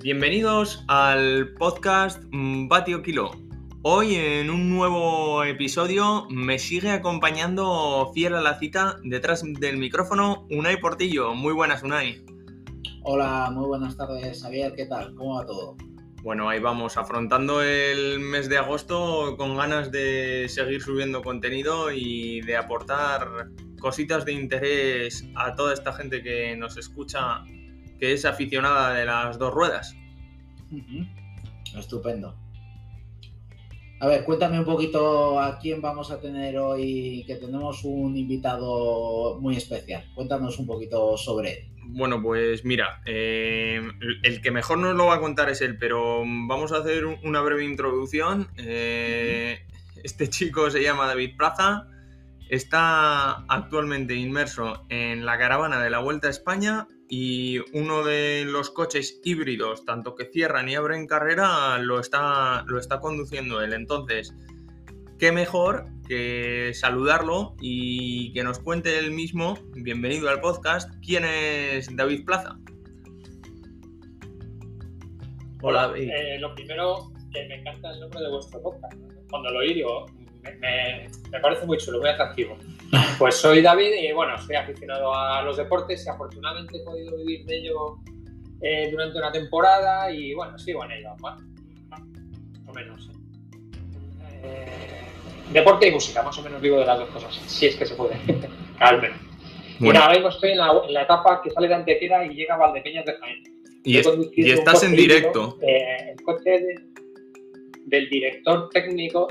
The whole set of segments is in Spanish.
Bienvenidos al podcast Batio Kilo. Hoy en un nuevo episodio me sigue acompañando fiel a la cita detrás del micrófono Unai Portillo. Muy buenas, Unai. Hola, muy buenas tardes, Javier. ¿Qué tal? ¿Cómo va todo? Bueno, ahí vamos, afrontando el mes de agosto con ganas de seguir subiendo contenido y de aportar cositas de interés a toda esta gente que nos escucha, que es aficionada de las dos ruedas. Estupendo. A ver, cuéntame un poquito a quién vamos a tener hoy, que tenemos un invitado muy especial. Cuéntanos un poquito sobre él. Bueno, pues mira, eh, el que mejor nos lo va a contar es él, pero vamos a hacer una breve introducción. Eh, este chico se llama David Plaza, está actualmente inmerso en la caravana de la Vuelta a España y uno de los coches híbridos, tanto que cierran y abren carrera, lo está, lo está conduciendo él. Entonces, qué mejor que saludarlo y que nos cuente él mismo, bienvenido al podcast, quién es David Plaza. Hola, David. Eh, lo primero, que me encanta el nombre de vuestro podcast. Cuando lo oí, digo, me, parece muy chulo, muy atractivo. Pues soy David y bueno, soy aficionado a los deportes y afortunadamente he podido vivir de ello eh, durante una temporada y bueno, sigo en ello, más o menos. Eh, deporte y música, más o menos vivo de las dos cosas, si es que se puede, al menos. Bueno. ahora mismo estoy en la, etapa que sale de Antequera y llega a Valdepeñas de Jaén. Y, estás en directo. Eh, el coche del director técnico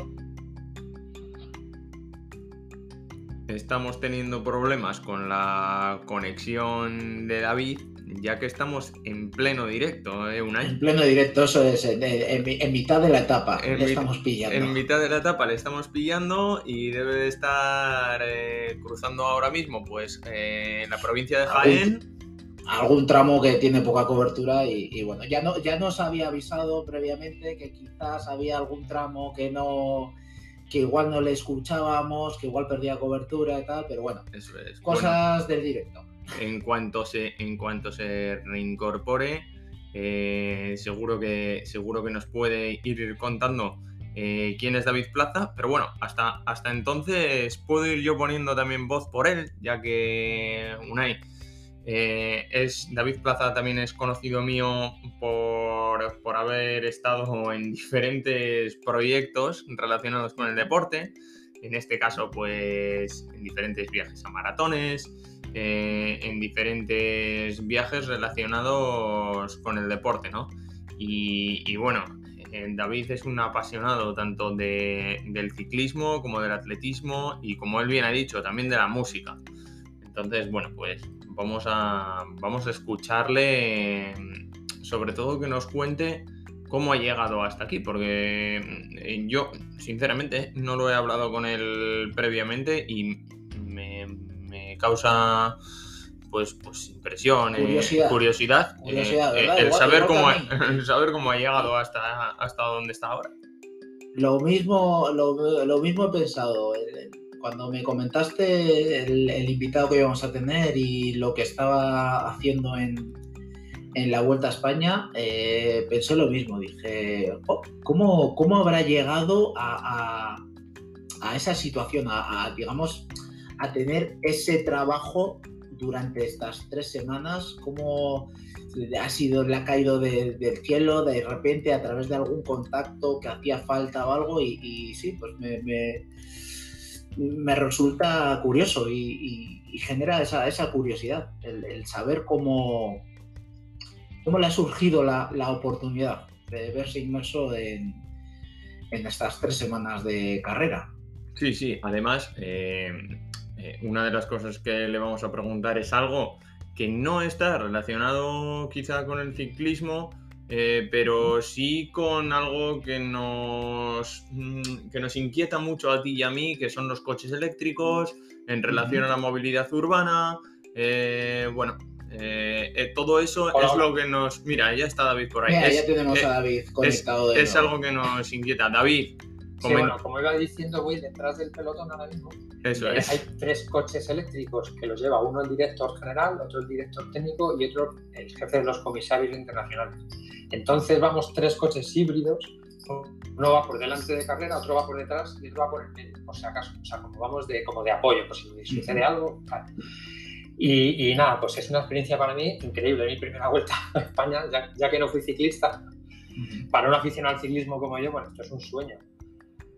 estamos teniendo problemas con la conexión de David, ya que estamos en pleno directo, ¿eh? En pleno directo, eso es, en, mitad de la etapa le estamos pillando. En mitad de la etapa le estamos pillando y debe de estar eh, cruzando ahora mismo, pues, eh, en la provincia de Jaén. Algún, tramo que tiene poca cobertura y, bueno, ya, no, ya nos había avisado previamente que quizás había algún tramo que no que igual no le escuchábamos, que igual perdía cobertura y tal, pero bueno, Eso es. cosas del directo. En cuanto se, en cuanto se reincorpore, eh, seguro, que, seguro que nos puede ir contando eh, quién es David Plaza, pero bueno, hasta, hasta entonces puedo ir yo poniendo también voz por él, ya que Unai eh, es, David Plaza también es conocido mío por, por, haber estado en diferentes proyectos relacionados con el deporte. En este caso, pues en diferentes viajes a maratones, eh, en diferentes viajes relacionados con el deporte, ¿no? Y, bueno, eh, David es un apasionado tanto de, del ciclismo como del atletismo y como él bien ha dicho, también de la música. Entonces, bueno, pues vamos a, vamos a escucharle, sobre todo que nos cuente cómo ha llegado hasta aquí, porque eh, yo, sinceramente, no lo he hablado con él previamente y me, causa pues, pues impresión, eh, curiosidad, eh, el, saber cómo ha, saber cómo ha llegado hasta, hasta donde está ahora. Lo mismo, lo, lo mismo he pensado cuando me comentaste el, invitado que íbamos a tener y lo que estaba haciendo en, la Vuelta a España, eh, pensé lo mismo. Dije, oh, ¿cómo, ¿cómo, habrá llegado a, esa situación, a, digamos, a tener ese trabajo durante estas tres semanas? ¿Cómo ha sido, le ha caído del cielo de repente a través de algún contacto que hacía falta o algo? Y, sí, pues me resulta curioso y, genera esa, curiosidad, el, saber cómo, cómo le ha surgido la, oportunidad de verse inmerso en, estas tres semanas de carrera. Sí, sí, además, eh, eh, una de las cosas que le vamos a preguntar es algo que no está relacionado quizá con el ciclismo, eh, pero sí con algo que nos, mm, que nos inquieta mucho a ti y a mí, que son los coches eléctricos en relación a la movilidad urbana. Eh, bueno, eh, todo eso es lo que nos... Mira, ya está David por ahí. ya tenemos a David conectado. Es, es algo que nos inquieta. David, Sí, bueno, como iba diciendo, voy detrás del pelotón ahora mismo. Eso es. Hay tres coches eléctricos que los lleva uno el director general, otro el director técnico y otro el jefe de los comisarios internacionales. Entonces vamos tres coches híbridos, uno va por delante de carrera, otro va por detrás y otro va por el medio, por si acaso. O sea, como vamos de, como de apoyo, por si sucede algo. Y, nada, pues es una experiencia para mí increíble. Mi primera vuelta a España, ya, que no fui ciclista, para un aficionado al ciclismo como yo, bueno, esto es un sueño.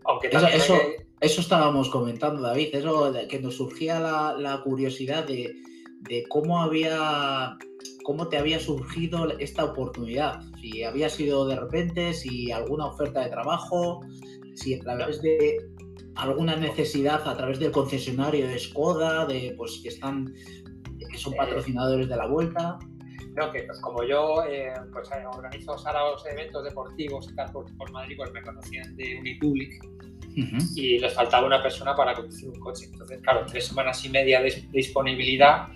Aunque eso, eso, estábamos comentando, David, eso que nos surgía la, curiosidad de, cómo había cómo te había surgido esta oportunidad. Si había sido de repente, si alguna oferta de trabajo, si a través de alguna necesidad a través del concesionario de Skoda, de pues que están que son patrocinadores de la vuelta. No, que como yo eh, pues, eh, organizo los eventos deportivos y tal por, Madrid, pues me conocían de Unipublic y les faltaba una persona para conducir un coche. Entonces, claro, tres semanas y media de disponibilidad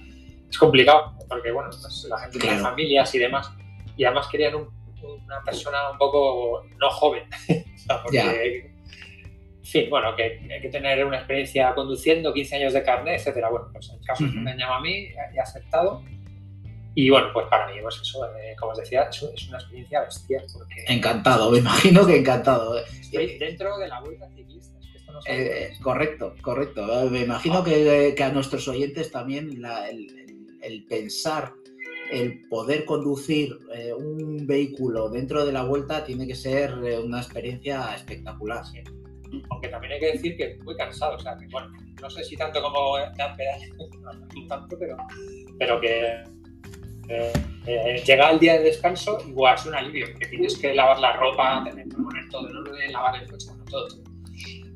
es complicado, porque bueno, pues, la gente tiene familias y demás. Y además querían una persona un poco no joven, porque fin, bueno, que hay que tener una experiencia conduciendo, 15 años de carnet, etcétera. Bueno, pues en el caso que me han llamado a mí, he aceptado. Y bueno, pues para mí, pues eso, eh, como os decía, es, es una experiencia bestial. Porque encantado, me imagino que encantado. Eh. Estoy dentro de la vuelta ciclista. esto no eh, correcto, correcto. Me imagino que, que, a nuestros oyentes también la, el, el, pensar, el poder conducir un vehículo dentro de la vuelta tiene que ser una experiencia espectacular. Sí aunque también hay que decir que muy cansado, o sea, que bueno, no sé si tanto como dar pedales, no, tanto, pero, pero que eh, eh, llega el día de descanso y es un alivio, que tienes que lavar la ropa, tener que poner todo en orden, lavar el coche, bueno, todo,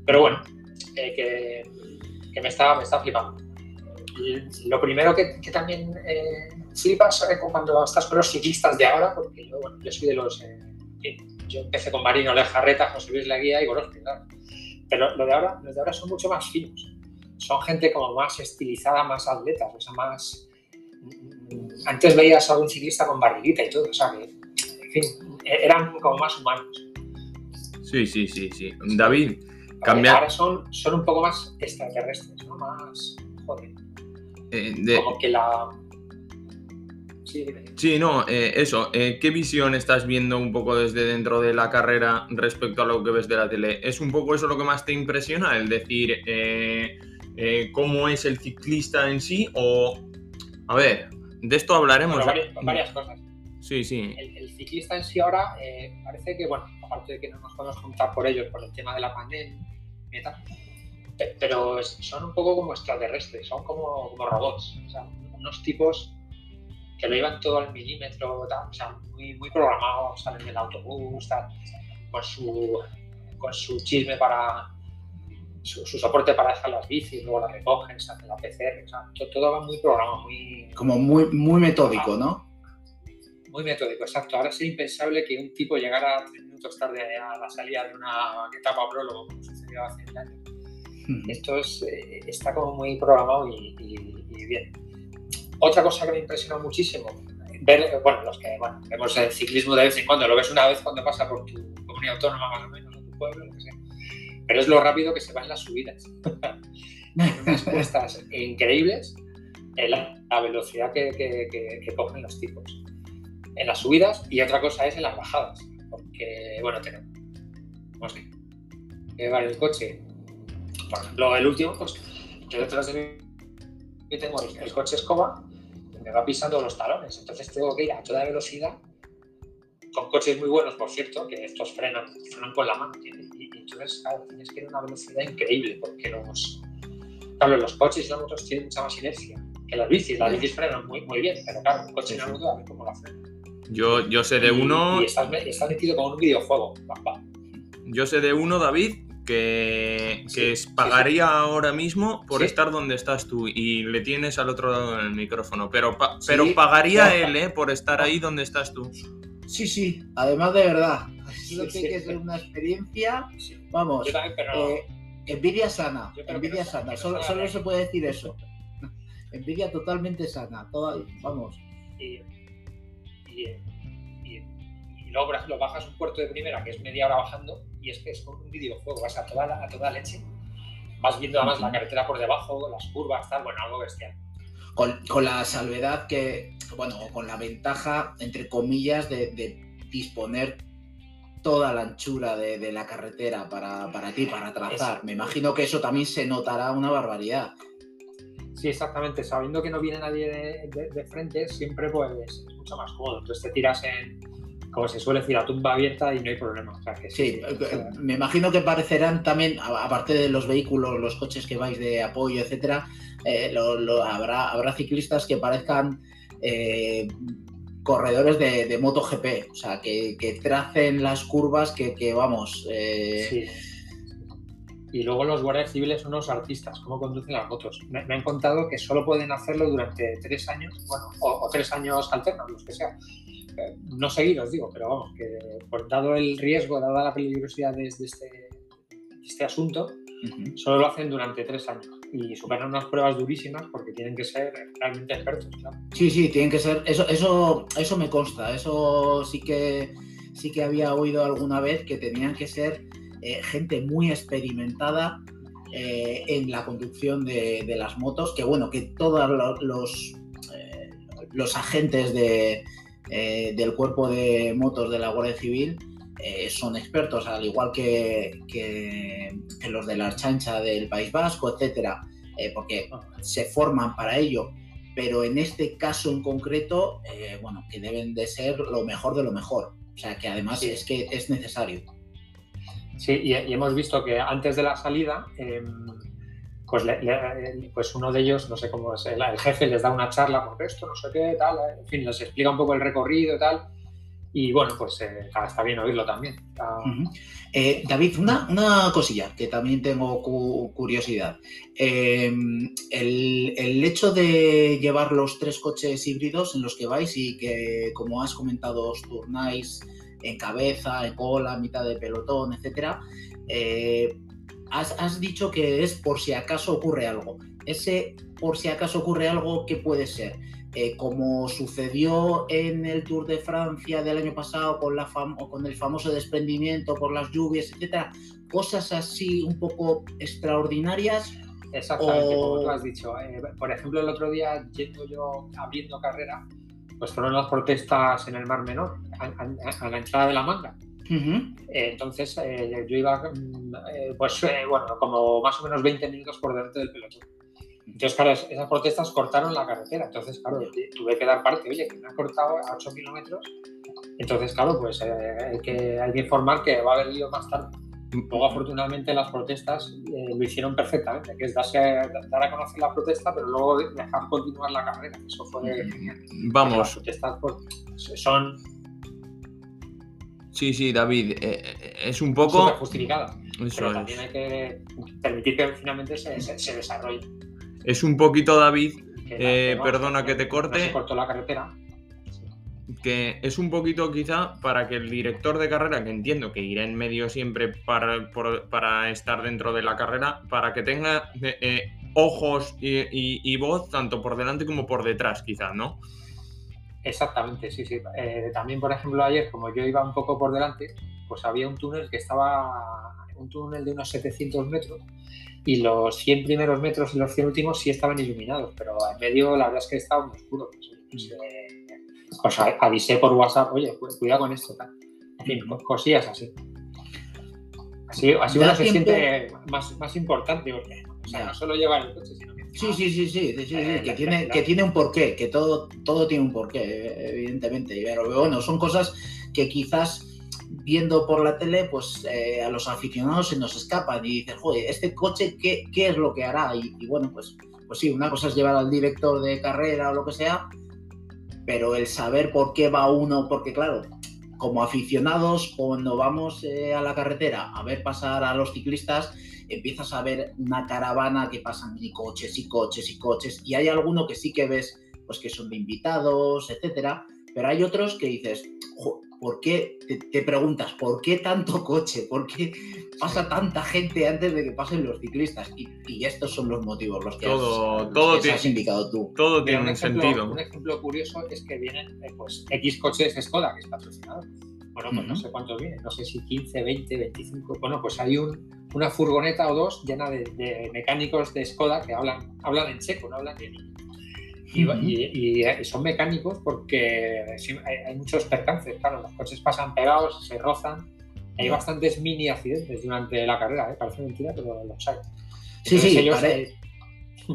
Pero bueno, eh, que, me, está, me está flipando. Lo primero que, también flipas cuando estás con los ciclistas de ahora, porque yo, bueno, yo soy de los... yo empecé con Marino Lejarreta, José Luis Leguía y Gorospi, claro pero lo de ahora, los de ahora son mucho más finos. Son gente como más estilizada, más atletas, o sea, más... Antes veías a algún ciclista con barriguita y todo, o sea, que, en fin, eran como más humanos. Sí, sí, sí, sí. David, cambia... Ahora son, son un poco más extraterrestres, ¿no? Más... Joder. Eh, como que la Sí, no, eh, eso. Eh, ¿Qué visión estás viendo un poco desde dentro de la carrera respecto a lo que ves de la tele? ¿Es un poco eso lo que más te impresiona? El decir cómo es el ciclista en sí o... A ver, de esto hablaremos. varias, cosas. Sí, sí. El, ciclista en sí ahora parece que, bueno, aparte de que no nos podemos juntar por ellos por el tema de la pandemia y tal, pero son un poco como extraterrestres, son como, como robots, o sea, unos tipos que lo iban todo al milímetro, o sea, muy, muy programado, salen del autobús, con, su, con su chisme para, su, soporte para dejar las bicis, luego las recogen, se hacen la PCR, o sea, todo, va muy programado, muy... Como muy, muy metódico, ¿no? Muy metódico, exacto. Ahora sería impensable que un tipo llegara tres minutos tarde a la salida de una etapa prólogo, como sucedió hace años. Hmm. Esto es, eh, está como muy programado y, y bien. Otra cosa que me impresionó muchísimo, ver, bueno, los que bueno, vemos el ciclismo de vez en cuando, lo ves una vez cuando pasa por tu comunidad autónoma más o menos, o tu pueblo, que sé. Pero es lo rápido que se van las subidas. unas cuestas increíbles en la, velocidad que, que, cogen los tipos en las subidas y otra cosa es en las bajadas, porque, bueno, tenemos que llevar el coche, por ejemplo, el último, pues yo detrás de mí tengo el coche escoba me va pisando los talones. Entonces tengo que ir a toda velocidad, con coches muy buenos, por cierto, que estos frenan, frenan con la mano. Y, entonces, claro, tienes que ir a una velocidad increíble, porque los, claro, los coches y las motos tienen mucha más inercia que las bicis. Las bicis frenan muy, muy bien, pero claro, un coche en la moto a ver cómo la frena. Yo, yo sé de uno. Y, estás, metido como un videojuego. Yo sé de uno, David, que, pagaría ahora mismo por estar donde estás tú y le tienes al otro lado del micrófono, pero, pero pagaría él ¿eh? por estar ahí donde estás tú. Sí, sí, además de verdad. Creo que es una experiencia, vamos, eh, envidia sana, envidia sana, solo, se puede decir eso. envidia totalmente sana, toda, vamos. Y, y, luego, lo bajas un puerto de primera, que es media hora bajando, y es que es como un videojuego, vas a toda, a toda leche, vas viendo además la carretera por debajo, las curvas, tal, bueno, algo bestial. Con, con la salvedad que, bueno, con la ventaja, entre comillas, de, de disponer toda la anchura de, de la carretera para, para, ti, para trazar. Me imagino que eso también se notará una barbaridad. Sí, exactamente. Sabiendo que no viene nadie de, de, de frente, siempre pues es mucho más cómodo. Entonces te tiras en, como se suele decir, a tumba abierta y no hay problema. O sea, que sí, sí, sí, me imagino que parecerán también, aparte de los vehículos, los coches que vais de apoyo, etcétera, eh, lo, lo, habrá, habrá ciclistas que parezcan eh, corredores de, de, MotoGP, o sea, que, que tracen las curvas que, que vamos. Eh... Sí. Y luego los guardias civiles son unos artistas, cómo conducen las motos. Me, me, han contado que solo pueden hacerlo durante tres años, bueno, o, o tres años alternos, los que sea. No seguidos, digo, pero vamos, que por, dado el riesgo, dada la peligrosidad de, de, este, de este, asunto, uh -huh. solo lo hacen durante tres años y superan unas pruebas durísimas porque tienen que ser realmente expertos. Sí, sí, tienen que ser. Eso, eso, eso me consta. Eso sí que sí que había oído alguna vez que tenían que ser eh, gente muy experimentada eh, en la conducción de, de, las motos. Que bueno, que todos los, eh, los agentes de, eh, del cuerpo de motos de la Guardia Civil eh, son expertos, al igual que, que, que, los de la Archancha del País Vasco, etcétera, eh, porque se forman para ello. Pero en este caso en concreto, bueno, que deben de ser lo mejor de lo mejor. O sea, que además sí. es que es necesario. Sí, y, y, hemos visto que antes de la salida, eh, pues, le, le, pues, uno de ellos, no sé cómo es, el, jefe les da una charla por esto, no sé qué, tal, en fin, les explica un poco el recorrido y tal. Y bueno, pues eh, está bien oírlo también. Eh, David, una, una, cosilla que también tengo cu curiosidad. Eh, el, el, hecho de llevar los tres coches híbridos en los que vais y que, como has comentado, os turnáis en cabeza, en cola, mitad de pelotón, etcétera. Has, has, dicho que es por si acaso ocurre algo. Ese por si acaso ocurre algo, ¿qué puede ser? Eh, como sucedió en el Tour de Francia del año pasado con, la con el famoso desprendimiento por las lluvias, etcétera, cosas así un poco extraordinarias. Exactamente, o... como tú has dicho. Eh, por ejemplo, el otro día, yendo yo abriendo carrera, pues fueron las protestas en el Mar Menor, a, a, a la entrada de la manga. Uh -huh. eh, entonces, eh, yo iba, mm, eh, pues, bueno, como más o menos 20 minutos por delante del pelotón. Entonces, claro, esas protestas cortaron la carretera. Entonces, claro, tuve que dar parte. Oye, que me ha cortado a 8 kilómetros. Entonces, claro, pues eh, hay, que, hay que informar que va a haber lío más tarde. Luego, afortunadamente, las protestas eh, lo hicieron perfectamente, que es darse, dar a conocer la protesta, pero luego dejar continuar la carrera. Eso fue genial. Vamos. Las protestas pues, son. Sí, sí, David, eh, es un poco. justificada. Eso pero es. también hay que permitir que finalmente se, se, se desarrolle. Es un poquito, David, que eh, perdona que te corte. No se cortó la carretera. Que es un poquito quizá para que el director de carrera, que entiendo que irá en medio siempre para, por, para estar dentro de la carrera, para que tenga eh, eh ojos y, y, y, voz tanto por delante como por detrás, quizá, ¿no? Exactamente, sí, sí. Eh, también, por ejemplo, ayer, como yo iba un poco por delante, pues había un túnel que estaba, un túnel de unos 700 metros, y los 100 primeros metros y los 100 últimos sí estaban iluminados, pero en medio la verdad es que estaba muy oscuro. Pues, pues, eh, pues avisé por WhatsApp, oye, cuidado con esto. Tal. En fin, cosillas así. Así, así uno se siente más, más importante, porque o sea, no solo llevar el coche, sino que... Sí, sí, sí, sí, sí, sí eh, que, tiene, que tiene un porqué, que todo, todo tiene un porqué, evidentemente. Pero bueno, son cosas que quizás viendo por la tele, pues eh, a los aficionados se nos escapan y dicen, joder, este coche, ¿qué, qué es lo que hará? Y, y, bueno, pues, pues sí, una cosa es llevar al director de carrera o lo que sea, pero el saber por qué va uno, porque claro, como aficionados, cuando vamos eh, a la carretera a ver pasar a los ciclistas, empiezas a ver una caravana que pasan y coches y coches y coches, y hay alguno que sí que ves, pues que son de invitados, etcétera, pero hay otros que dices, ¿por qué? Te, te, preguntas, ¿por qué tanto coche? ¿Por qué pasa tanta gente antes de que pasen los ciclistas? Y, y estos son los motivos, los que, todo, has, todo los que tiene, has indicado tú. Todo tiene un, un ejemplo, sentido. Un ejemplo curioso es que vienen eh, pues, X coches Skoda, que es patrocinado. Bueno, pues no sé cuántos vienen, no sé si 15, 20, 25. Bueno, pues hay un, una furgoneta o dos llena de, mecánicos de Skoda que hablan, hablan en checo, no hablan en y, y, son mecánicos porque hay, muchos percances, claro, los coches pasan pegados, se rozan, hay bastantes mini accidentes durante la carrera, ¿eh? parece mentira, pero los hay. sí, sí, ellos eh,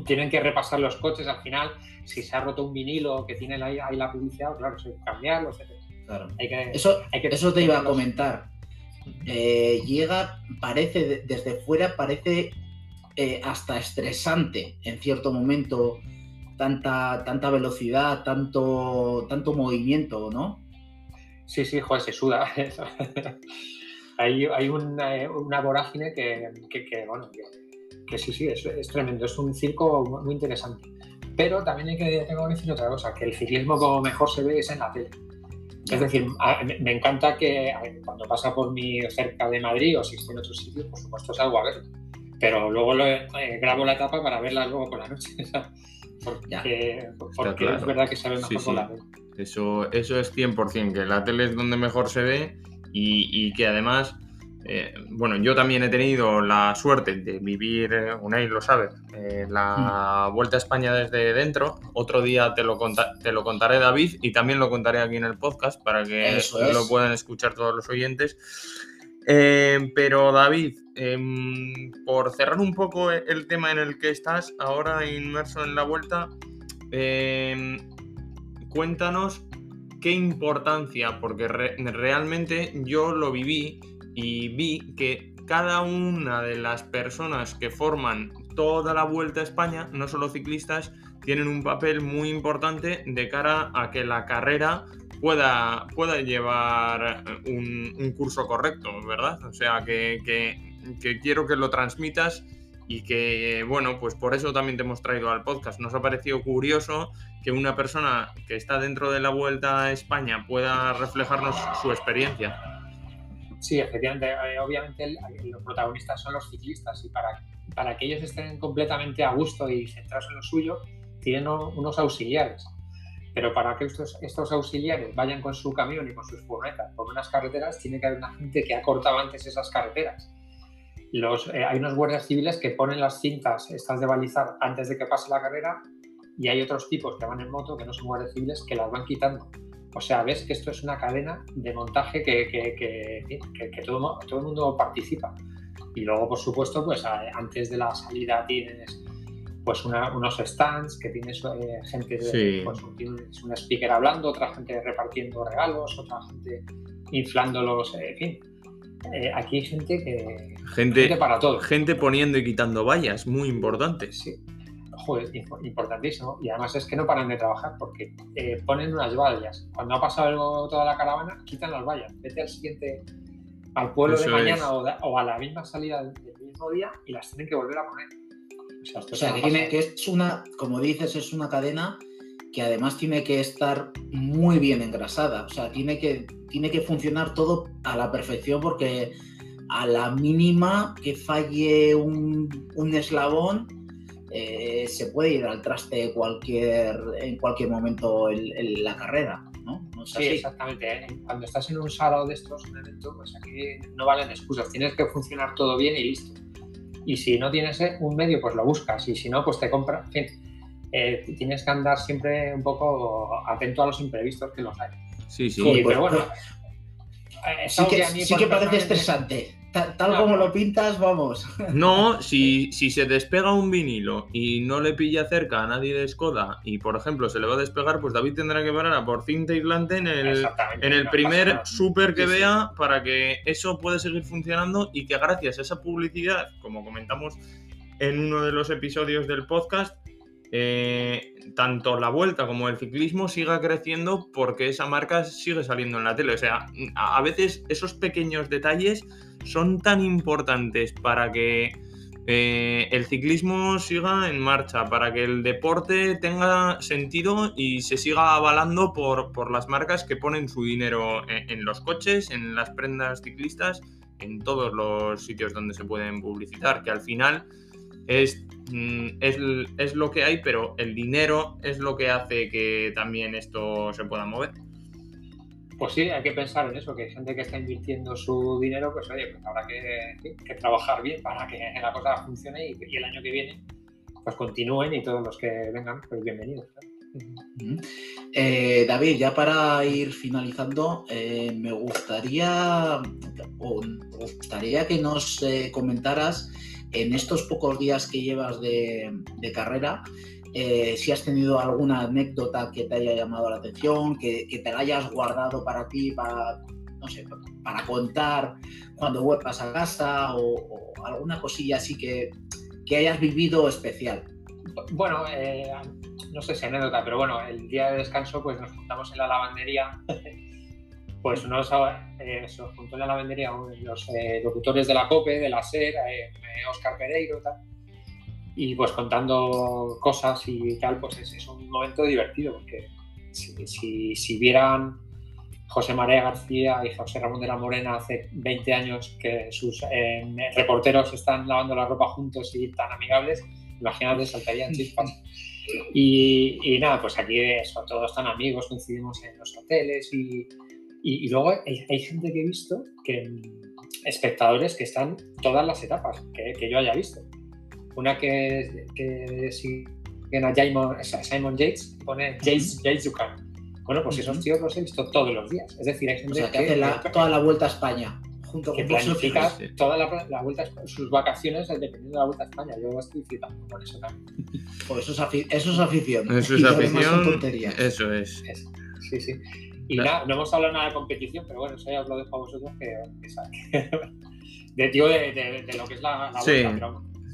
tienen que repasar los coches al final, si se ha roto un vinilo que tienen ahí, ahí la publicidad, claro, que cambiarlo, etc. Claro. eso, eso te iba a comentar. Eh, llega, parece, desde fuera, parece hasta estresante en cierto momento tanta, tanta velocidad, tanto, tanto movimiento, ¿no? Sí, sí, joder, se suda. hay, hay una, una, vorágine que, que, bueno, que, sí, sí, es, es, tremendo, es un circo muy interesante. Pero también hay que, tengo que decir otra cosa, que el ciclismo como mejor se ve es en la tele. Es decir, me encanta que cuando pasa por mi cerca de Madrid o si estoy en otro sitio, por supuesto salgo a verlo. Pero luego lo, eh, grabo la etapa para verla luego por la noche. Porque, es verdad que se ve mejor la tele. Eso, eso es 100%, que la tele es donde mejor se ve y, que además, eh, bueno, yo también he tenido la suerte de vivir, eh, Unai lo sabe, eh, la hmm. Vuelta a España desde dentro. Otro día te lo, te lo contaré, David, y también lo contaré aquí en el podcast para que lo puedan escuchar todos los oyentes. pero David, Em, por cerrar un poco el tema en el que estás ahora inmerso en la vuelta, em, cuéntanos qué importancia, porque realmente yo lo viví y vi que cada una de las personas que forman toda la vuelta a España, no solo ciclistas, tienen un papel muy importante de cara a que la carrera pueda, pueda llevar un, curso correcto, ¿verdad? O sea, que que quiero que lo transmitas y que, bueno, pues por eso también te hemos traído al podcast. Nos ha parecido curioso que una persona que está dentro de la Vuelta a España pueda reflejarnos su experiencia. Sí, efectivamente, eh, obviamente los protagonistas son los ciclistas y para, para que ellos estén completamente a gusto y centrados en lo suyo, tienen unos auxiliares. Pero para que estos, estos auxiliares vayan con su camión y con sus furgonetas por unas carreteras, tiene que haber una gente que ha cortado antes esas carreteras eh, hay unos guardias civiles que ponen las cintas estas de balizar antes de que pase la carrera y hay otros tipos que van en moto, que no son guardias civiles, que las van quitando. O sea, ves que esto es una cadena de montaje que, que, que, todo, todo, el mundo participa. Y luego, por supuesto, pues antes de la salida tienes pues unos stands que tienes eh, gente, de, pues, tienes un speaker hablando, otra gente repartiendo regalos, otra gente inflándolos, en fin, eh, aquí hay gente que. Gente, para todo. Gente poniendo y quitando vallas, muy importante. Sí. Joder, importantísimo. Y además es que no paran de trabajar porque eh, ponen unas vallas. Cuando ha pasado toda la caravana, quitan las vallas. Vete al siguiente, al pueblo de mañana o, a la misma salida del, mismo día y las tienen que volver a poner. O sea, que, que es una, como dices, es una cadena que además tiene que estar muy bien engrasada. O sea, tiene que, tiene que funcionar todo a la perfección porque a la mínima que falle un, eslabón, eh, se puede ir al traste cualquier, en cualquier momento en, la carrera. ¿no? sí, exactamente. ¿eh? Cuando estás en un sábado de estos, un evento, pues aquí no valen excusas. Tienes que funcionar todo bien y listo. Y si no tienes eh, un medio, pues lo buscas. Y si no, pues te compras. En fin, eh, tienes que andar siempre un poco atento a los imprevistos que los hay. Sí, sí. pero pues, bueno. Eh, sí que, parece estresante. Tal, como lo pintas, vamos. No, si, si se despega un vinilo y no le pilla cerca a nadie de Skoda y, por ejemplo, se le va a despegar, pues David tendrá que parar a por cinta aislante en el, en el primer super que vea para que eso pueda seguir funcionando y que gracias a esa publicidad, como comentamos en uno de los episodios del podcast, eh, tanto la vuelta como el ciclismo siga creciendo porque esa marca sigue saliendo en la tele. O sea, a veces esos pequeños detalles son tan importantes para que eh, el ciclismo siga en marcha, para que el deporte tenga sentido y se siga avalando por, por las marcas que ponen su dinero en los coches, en las prendas ciclistas, en todos los sitios donde se pueden publicitar, que al final es, mm, es, es, lo que hay, pero el dinero es lo que hace que también esto se pueda mover. Pues sí, hay que pensar en eso, que hay gente que está invirtiendo su dinero, pues oye, pues habrá que, trabajar bien para que la cosa funcione y, el año que viene pues continúen y todos los que vengan, pues bienvenidos. Eh, David, ya para ir finalizando, eh, me gustaría, gustaría que nos eh, comentaras en estos pocos días que llevas de, carrera, si has tenido alguna anécdota que te haya llamado la atención, que, te la hayas guardado para ti, para, no sé, para contar cuando vuelvas a casa o, alguna cosilla así que, que hayas vivido especial. Bueno, no sé si anécdota, pero bueno, el día de descanso pues nos juntamos en la lavandería. Pues nos eh, se juntó en la lavandería los eh, locutores de la COPE, de la SER, Oscar eh, Pereiro y tal. Y pues contando cosas y tal, pues es, un momento divertido, porque si, si, vieran José María García y José Ramón de la Morena hace 20 años que sus reporteros están lavando la ropa juntos y tan amigables, imagínate, saltarían chispas. Y, nada, pues aquí todos están amigos, coincidimos en los hoteles y, y, luego hay, gente que he visto, que espectadores que están todas las etapas que, que yo haya visto. Una que, que siguen a Simon, Yates, pone Yates, Yates Bueno, pues esos tíos los he visto todos los días. Es decir, hay gente que, hace toda la vuelta a España junto que planifica toda la, la, vuelta, sus vacaciones dependiendo de la vuelta a España. Yo estoy flipando con eso también. Pues eso, es eso es afición. Eso es afición. Eso es. Sí, sí. Y nada, no hemos hablado nada de competición, pero bueno, eso ya os lo dejo a vosotros que, que de, tío, de, de, lo que es la, la sí,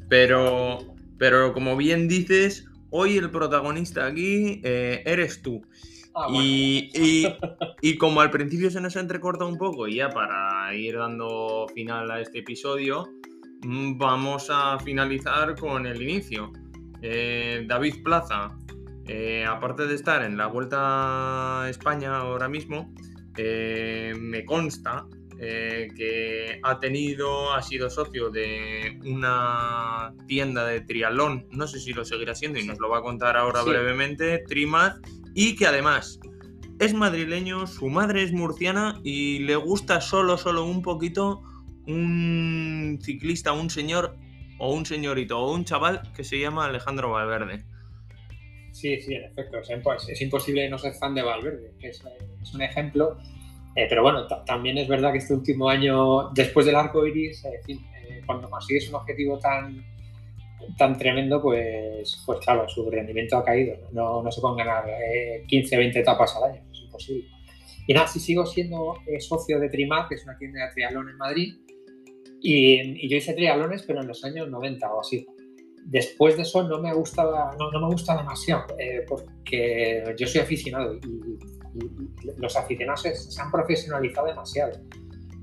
pero, pero, como bien dices, hoy el protagonista aquí eh, eres tú. Ah, y, como al principio se nos ha entrecortado un poco, y ya para ir dando final a este episodio, mm, vamos a finalizar con el inicio. Eh, David Plaza, eh, aparte de estar en la Vuelta a España ahora mismo, eh, me consta que ha tenido, ha sido socio de una tienda de triatlón, no sé si lo seguirá siendo y nos lo va a contar ahora brevemente, Trimad, y que además es madrileño, su madre es murciana y le gusta solo, solo un poquito un ciclista, un señor o un señorito o un chaval que se llama Alejandro Valverde. Sí, sí, en efecto. Es imposible no ser fan de Valverde, que es, un ejemplo. Eh, pero bueno, también es verdad que este último año, después del arco iris, eh, cuando consigues un objetivo tan, tan tremendo, pues, pues claro, su rendimiento ha caído. No, no se pueden ganar 15, eh, 20 etapas al año, es imposible. Y nada, si sigo siendo eh, socio de Trimar, que es una tienda de triatlón en Madrid, y, yo hice triatlones, pero en los años 90 o así. Después de eso no me gustaba, no, no me gusta demasiado, eh, porque yo soy aficionado y, los aficionados se, han profesionalizado demasiado.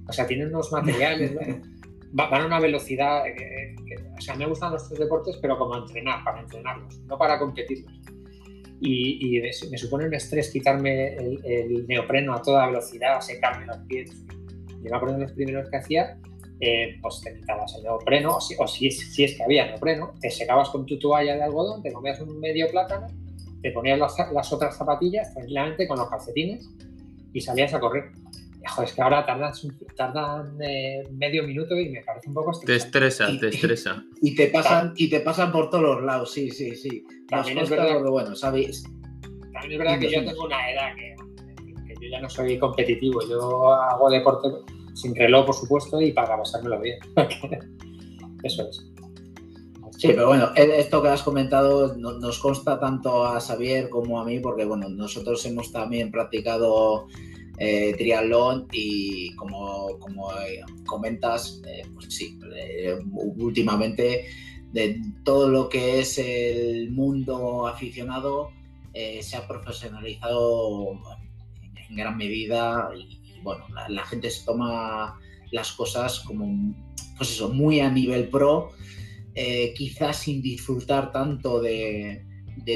O sea, tienen unos materiales, van a una velocidad o sea, me gustan los tres deportes, pero como entrenar, para entrenarlos, no para competirlos. Y, me supone un estrés quitarme el, neopreno a toda velocidad, secarme los pies. Yo me acuerdo de los primeros que hacía, eh, pues te quitabas el neopreno, o, si, o si, es, si, es, que había neopreno, te secabas con tu toalla de algodón, te comías un medio plátano, te ponías las, las otras zapatillas tranquilamente con los calcetines y salías a correr es que ahora tardan, eh, medio minuto y me parece un poco Te estresa, te estresa. Y, te pasan, y te pasan por todos los lados, sí, sí, sí. También es verdad, bueno, ¿sabéis? También es verdad que yo tengo una edad que, yo ya no soy competitivo. Yo hago deporte sin reloj, por supuesto, y para pasármelo bien. Eso es. Sí, pero bueno, esto que has comentado nos consta tanto a Xavier como a mí, porque bueno, nosotros hemos también practicado eh, triatlón y como, como eh, comentas, eh, pues sí, eh, últimamente de todo lo que es el mundo aficionado se ha profesionalizado en gran medida y, bueno, la, gente se toma las cosas como, pues eso, muy a nivel pro, quizás sin disfrutar tanto de,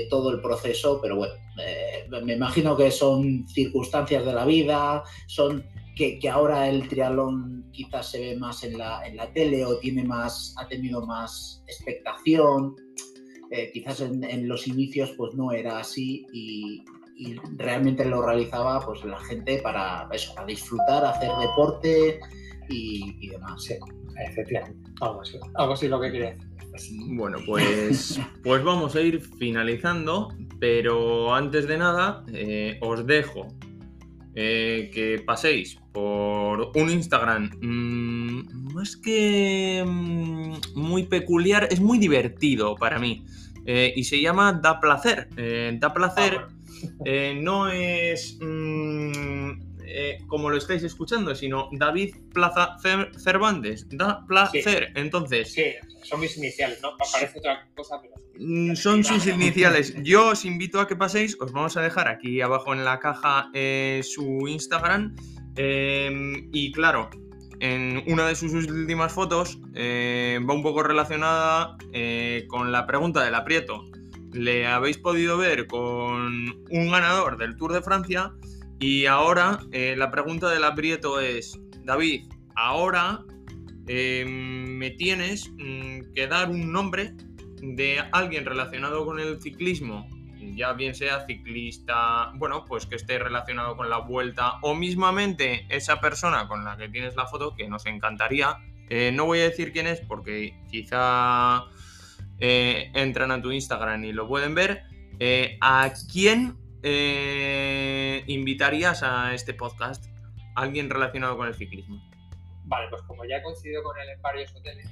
todo el proceso, pero bueno, eh, me imagino que son circunstancias de la vida, son que, ahora el triatlón quizás se ve más en la, en tele o tiene más, ha tenido más expectación. Eh, quizás en, los inicios pues no era así y, y realmente lo realizaba pues la gente para eso, para disfrutar, hacer deporte y, demás. Sí, efectivamente. Algo así, algo así lo que quería decir. Bueno, pues, pues vamos a ir finalizando, pero antes de nada eh, os dejo eh, que paséis por un Instagram mm, más que mm, muy peculiar, es muy divertido para mí. Eh, y se llama Da Placer. da Placer ah, eh, no es mm, eh, como lo estáis escuchando, sino David Plaza Cervantes. Da placer. Entonces. Sí, son mis iniciales, ¿no? Parece otra cosa, pero. Mm, son sus iniciales. Yo os invito a que paséis. Os vamos a dejar aquí abajo en la caja eh, su Instagram. Em, y claro, en una de sus últimas fotos va un poco relacionada con la pregunta del aprieto le habéis podido ver con un ganador del Tour de Francia y ahora eh, la pregunta del aprieto es, David, ahora em, me tienes mm, que dar un nombre de alguien relacionado con el ciclismo, ya bien sea ciclista, bueno, pues que esté relacionado con la vuelta o mismamente esa persona con la que tienes la foto, que nos encantaría. Eh, no voy a decir quién es porque quizá eh, entran a tu Instagram y lo pueden ver. Eh, ¿A quién eh, invitarías a este podcast? ¿Alguien relacionado con el ciclismo? Vale, pues como ya he coincidido con él en varios hoteles,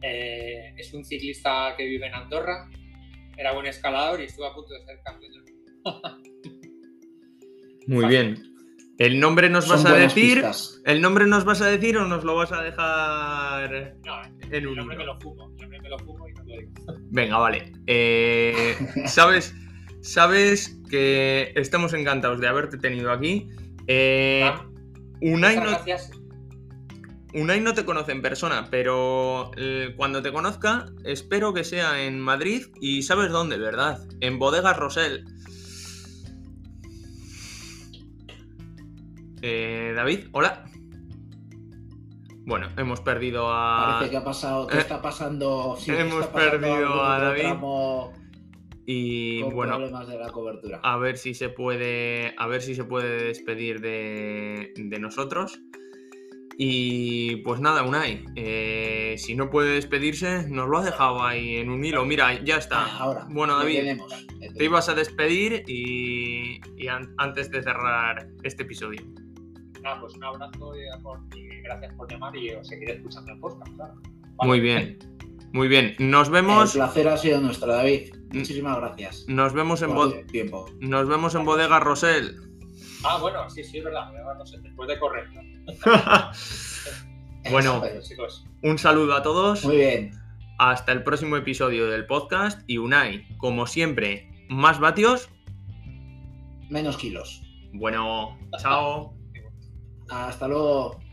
es un ciclista que vive en Andorra, era buen escalador y estuvo a punto de ser campeón del mundo. Muy bien. ¿El nombre nos vas a decir? ¿El nombre nos vas a decir o nos lo vas a dejar no, en un el nombre me lo fumo, el nombre me lo fumo Venga, vale. Eh, ¿Sabes? Sabes que estamos encantados de haberte tenido aquí. Eh, Unai, no, gracias. Unai no te conoce en persona, pero eh, cuando te conozca, espero que sea en Madrid y sabes dónde, ¿verdad? En Bodegas Rosell. Eh, David, hola. Bueno, hemos perdido a. Parece que ha pasado. ¿Qué eh, está pasando? hemos perdido a David. Y bueno, problemas de la cobertura. A ver si se puede. A ver si se puede despedir de, nosotros. Y pues nada, Unai, eh, si no puede despedirse, nos lo ha dejado ahí en un hilo. Mira, ya está. Ah, ahora, bueno, David, te ibas a despedir y, antes de cerrar este episodio pues un abrazo y, gracias por llamar y os seguiré escuchando el podcast, Muy bien. Muy bien, nos vemos. El placer ha sido nuestro, David. Muchísimas gracias. Nos vemos en tiempo. Nos vemos en Bodega Rosell. Ah, bueno, sí, sí, es verdad. después de correr. bueno, un saludo a todos. Muy bien. Hasta el próximo episodio del podcast. Y Unai, como siempre, más vatios. Menos kilos. Bueno, chao. Hasta luego.